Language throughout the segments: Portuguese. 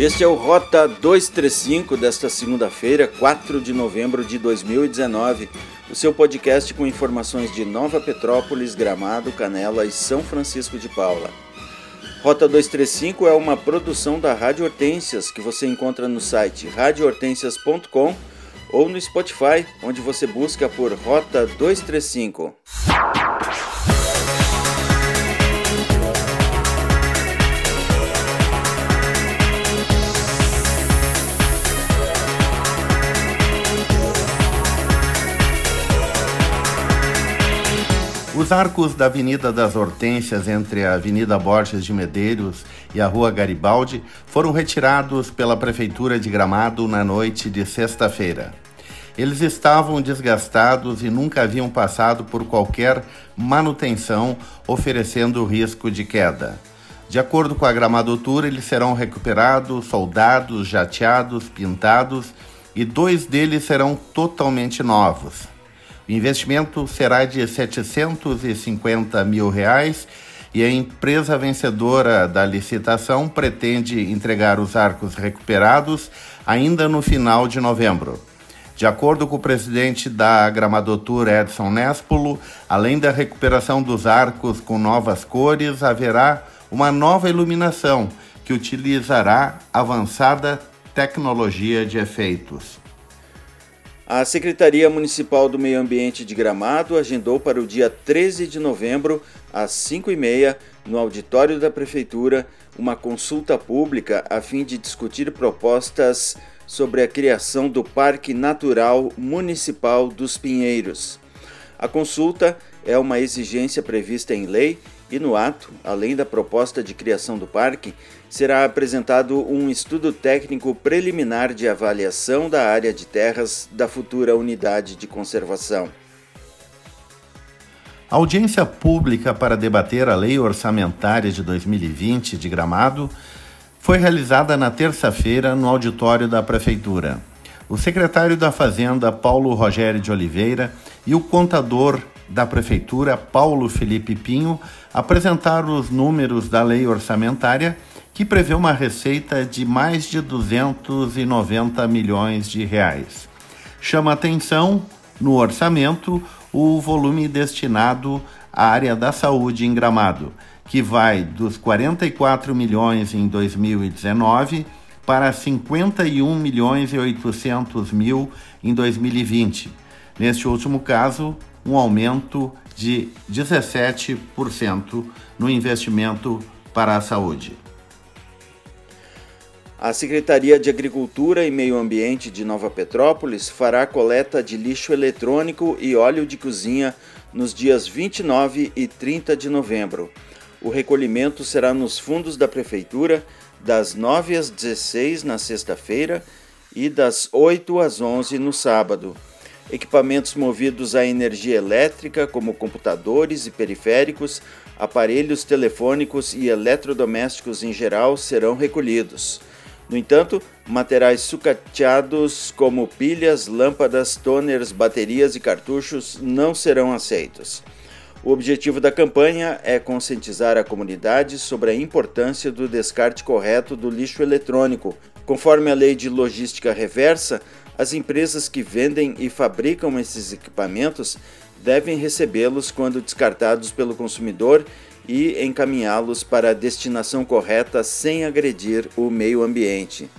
Este é o Rota 235 desta segunda-feira, 4 de novembro de 2019. O seu podcast com informações de Nova Petrópolis, Gramado, Canela e São Francisco de Paula. Rota 235 é uma produção da Rádio Hortências que você encontra no site radiohortensias.com ou no Spotify, onde você busca por Rota 235. Os arcos da Avenida das Hortênsias entre a Avenida Borges de Medeiros e a Rua Garibaldi foram retirados pela Prefeitura de Gramado na noite de sexta-feira. Eles estavam desgastados e nunca haviam passado por qualquer manutenção, oferecendo risco de queda. De acordo com a gramadotura, eles serão recuperados, soldados, jateados, pintados e dois deles serão totalmente novos. O investimento será de 750 mil reais e a empresa vencedora da licitação pretende entregar os arcos recuperados ainda no final de novembro. De acordo com o presidente da Gramadotura Edson Nespolo, além da recuperação dos arcos com novas cores, haverá uma nova iluminação que utilizará avançada tecnologia de efeitos. A Secretaria Municipal do Meio Ambiente de Gramado agendou para o dia 13 de novembro, às 5h30, no auditório da Prefeitura, uma consulta pública a fim de discutir propostas sobre a criação do Parque Natural Municipal dos Pinheiros. A consulta é uma exigência prevista em lei e no ato, além da proposta de criação do parque, será apresentado um estudo técnico preliminar de avaliação da área de terras da futura unidade de conservação. A audiência pública para debater a Lei Orçamentária de 2020 de Gramado foi realizada na terça-feira no auditório da Prefeitura. O secretário da Fazenda, Paulo Rogério de Oliveira, e o contador da Prefeitura, Paulo Felipe Pinho, apresentaram os números da lei orçamentária que prevê uma receita de mais de 290 milhões de reais. Chama atenção no orçamento o volume destinado à área da saúde em Gramado, que vai dos 44 milhões em 2019 para 51 milhões e 800 mil em 2020. Neste último caso, um aumento de 17% no investimento para a saúde. A Secretaria de Agricultura e Meio Ambiente de Nova Petrópolis fará coleta de lixo eletrônico e óleo de cozinha nos dias 29 e 30 de novembro. O recolhimento será nos fundos da Prefeitura das 9 às 16 na sexta-feira e das 8 às 11 no sábado. Equipamentos movidos à energia elétrica, como computadores e periféricos, aparelhos telefônicos e eletrodomésticos em geral, serão recolhidos. No entanto, materiais sucateados como pilhas, lâmpadas, toners, baterias e cartuchos não serão aceitos. O objetivo da campanha é conscientizar a comunidade sobre a importância do descarte correto do lixo eletrônico. Conforme a lei de logística reversa, as empresas que vendem e fabricam esses equipamentos devem recebê-los quando descartados pelo consumidor e encaminhá-los para a destinação correta sem agredir o meio ambiente.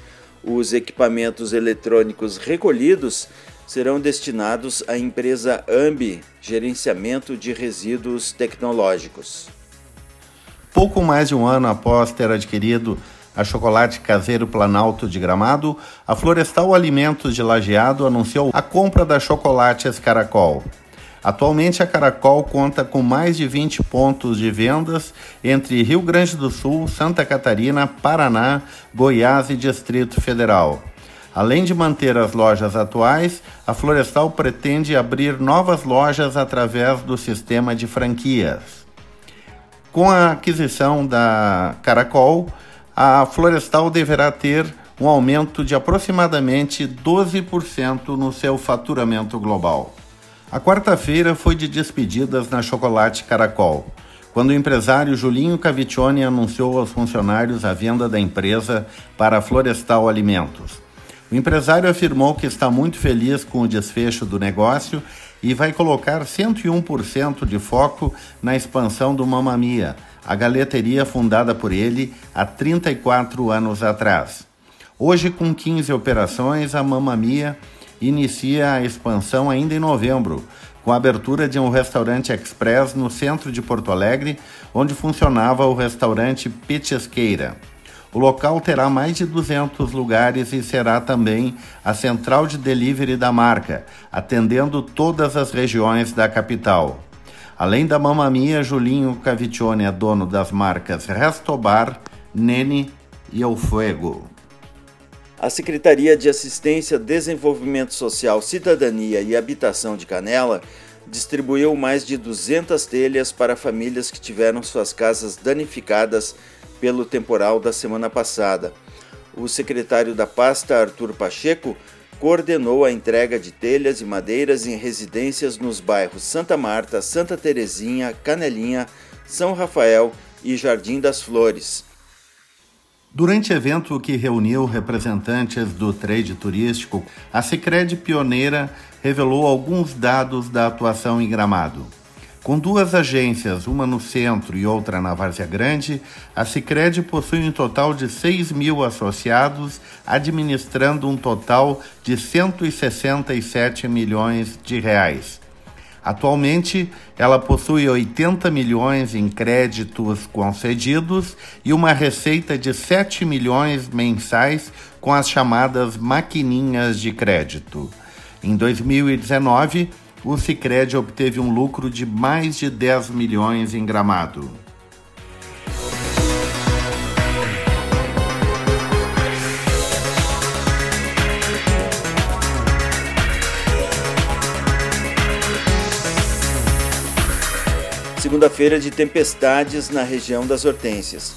Os equipamentos eletrônicos recolhidos serão destinados à empresa AMBI, Gerenciamento de Resíduos Tecnológicos. Pouco mais de um ano após ter adquirido a Chocolate Caseiro Planalto de Gramado, a Florestal Alimentos de Lajeado anunciou a compra da Chocolates Caracol. Atualmente, a Caracol conta com mais de 20 pontos de vendas entre Rio Grande do Sul, Santa Catarina, Paraná, Goiás e Distrito Federal. Além de manter as lojas atuais, a Florestal pretende abrir novas lojas através do sistema de franquias. Com a aquisição da Caracol, a Florestal deverá ter um aumento de aproximadamente 12% no seu faturamento global. A quarta-feira foi de despedidas na Chocolate Caracol. quando o empresário Julinho Caviccione anunciou aos funcionários a venda da empresa para a Florestal Alimentos. O empresário afirmou que está muito feliz com o desfecho do negócio e vai colocar 101% de foco na expansão do Mamamia, a galeteria fundada por ele há 34 anos atrás. Hoje, com 15 operações, a Mamamia inicia a expansão ainda em novembro, com a abertura de um restaurante express no centro de Porto Alegre, onde funcionava o restaurante Petisqueira. O local terá mais de 200 lugares e será também a central de delivery da marca, atendendo todas as regiões da capital. Além da Mamamia, Julinho Caviccione é dono das marcas Restobar, Nene e El Fuego. A Secretaria de Assistência, Desenvolvimento Social, Cidadania e Habitação de Canela distribuiu mais de 200 telhas para famílias que tiveram suas casas danificadas pelo temporal da semana passada. O secretário da pasta, Arthur Pacheco, coordenou a entrega de telhas e madeiras em residências nos bairros Santa Marta, Santa Terezinha, Canelinha, São Rafael e Jardim das Flores. Durante evento que reuniu representantes do trade turístico, a Sicredi Pioneira revelou alguns dados da atuação em Gramado. Com duas agências, uma no centro e outra na Várzea Grande, a Sicredi possui um total de 6 mil associados, administrando um total de 167 milhões de reais. Atualmente, ela possui 80 milhões em créditos concedidos e uma receita de 7 milhões mensais com as chamadas maquininhas de crédito. Em 2019, o Sicredi obteve um lucro de mais de 10 milhões em Gramado. Segunda-feira de tempestades na região das Hortênsias.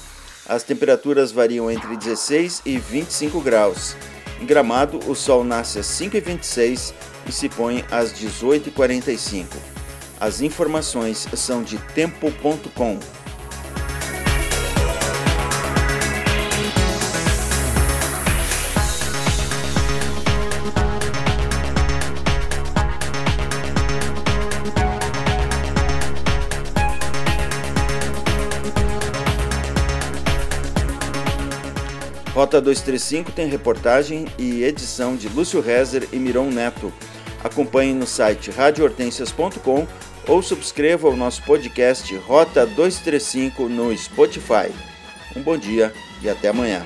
As temperaturas variam entre 16 e 25 graus. Em Gramado, o sol nasce às 5h26 e se põe às 18h45. As informações são de tempo.com. Rota 235 tem reportagem e edição de Lúcio Rezer e Miron Neto. Acompanhe no site radiohortensias.com ou subscreva o nosso podcast Rota 235 no Spotify. Um bom dia e até amanhã.